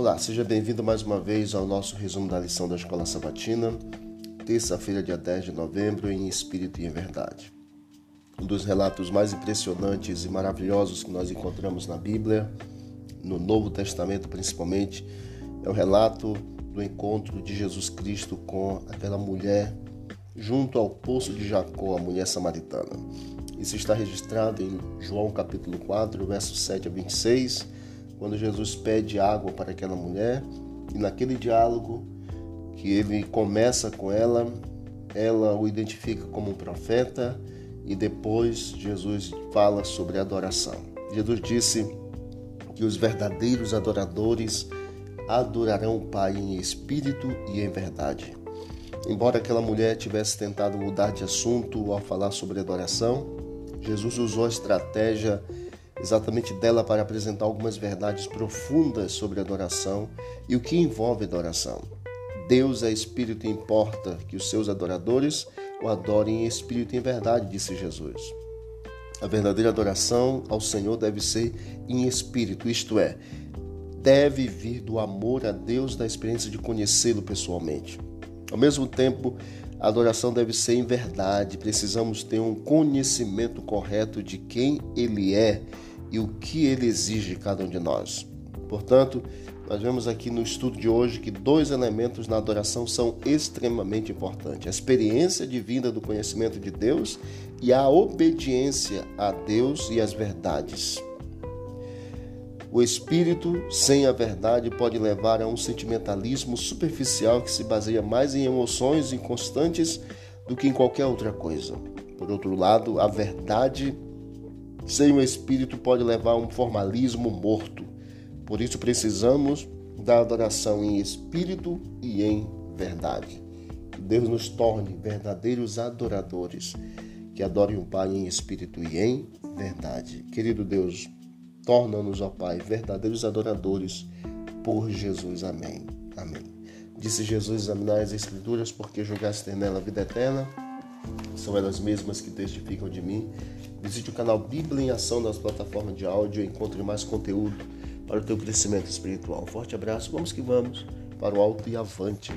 Olá, seja bem-vindo mais uma vez ao nosso resumo da lição da Escola Sabatina, terça-feira, dia 10 de novembro, em Espírito e em Verdade. Um dos relatos mais impressionantes e maravilhosos que nós encontramos na Bíblia, no Novo Testamento principalmente, é o relato do encontro de Jesus Cristo com aquela mulher junto ao poço de Jacó, a mulher samaritana. Isso está registrado em João capítulo 4, versos 7 a 26, quando Jesus pede água para aquela mulher, e naquele diálogo que ele começa com ela, ela o identifica como um profeta e depois Jesus fala sobre adoração. Jesus disse que os verdadeiros adoradores adorarão o Pai em espírito e em verdade. Embora aquela mulher tivesse tentado mudar de assunto ao falar sobre adoração, Jesus usou a estratégia exatamente dela para apresentar algumas verdades profundas sobre adoração e o que envolve adoração. Deus é espírito e importa que os seus adoradores o adorem em espírito e em verdade, disse Jesus. A verdadeira adoração ao Senhor deve ser em espírito, isto é, deve vir do amor a Deus, da experiência de conhecê-lo pessoalmente. Ao mesmo tempo, a adoração deve ser em verdade, precisamos ter um conhecimento correto de quem Ele é e o que Ele exige de cada um de nós. Portanto, nós vemos aqui no estudo de hoje que dois elementos na adoração são extremamente importantes: a experiência divina do conhecimento de Deus e a obediência a Deus e às verdades. O espírito sem a verdade pode levar a um sentimentalismo superficial que se baseia mais em emoções inconstantes do que em qualquer outra coisa. Por outro lado, a verdade sem o espírito pode levar a um formalismo morto. Por isso precisamos da adoração em espírito e em verdade. Que Deus nos torne verdadeiros adoradores, que adorem o Pai em espírito e em verdade. Querido Deus, Torna-nos, ó Pai, verdadeiros adoradores por Jesus. Amém. Amém. Disse Jesus: examinar as Escrituras, porque julgaste nela a vida eterna. São elas mesmas que testificam de mim. Visite o canal Bíblia em Ação nas plataformas de áudio e encontre mais conteúdo para o teu crescimento espiritual. Forte abraço, vamos que vamos para o alto e avante.